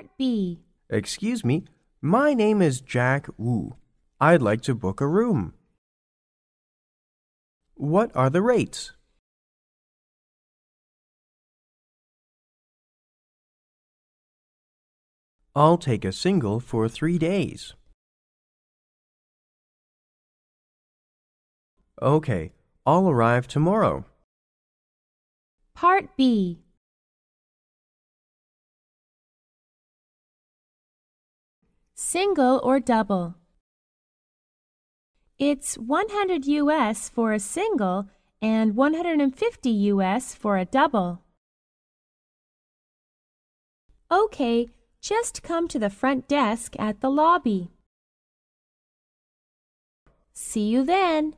Part B. Excuse me, my name is Jack Wu. I'd like to book a room. What are the rates? I'll take a single for three days. Okay, I'll arrive tomorrow. Part B. Single or double. It's 100 US for a single and 150 US for a double. Okay, just come to the front desk at the lobby. See you then.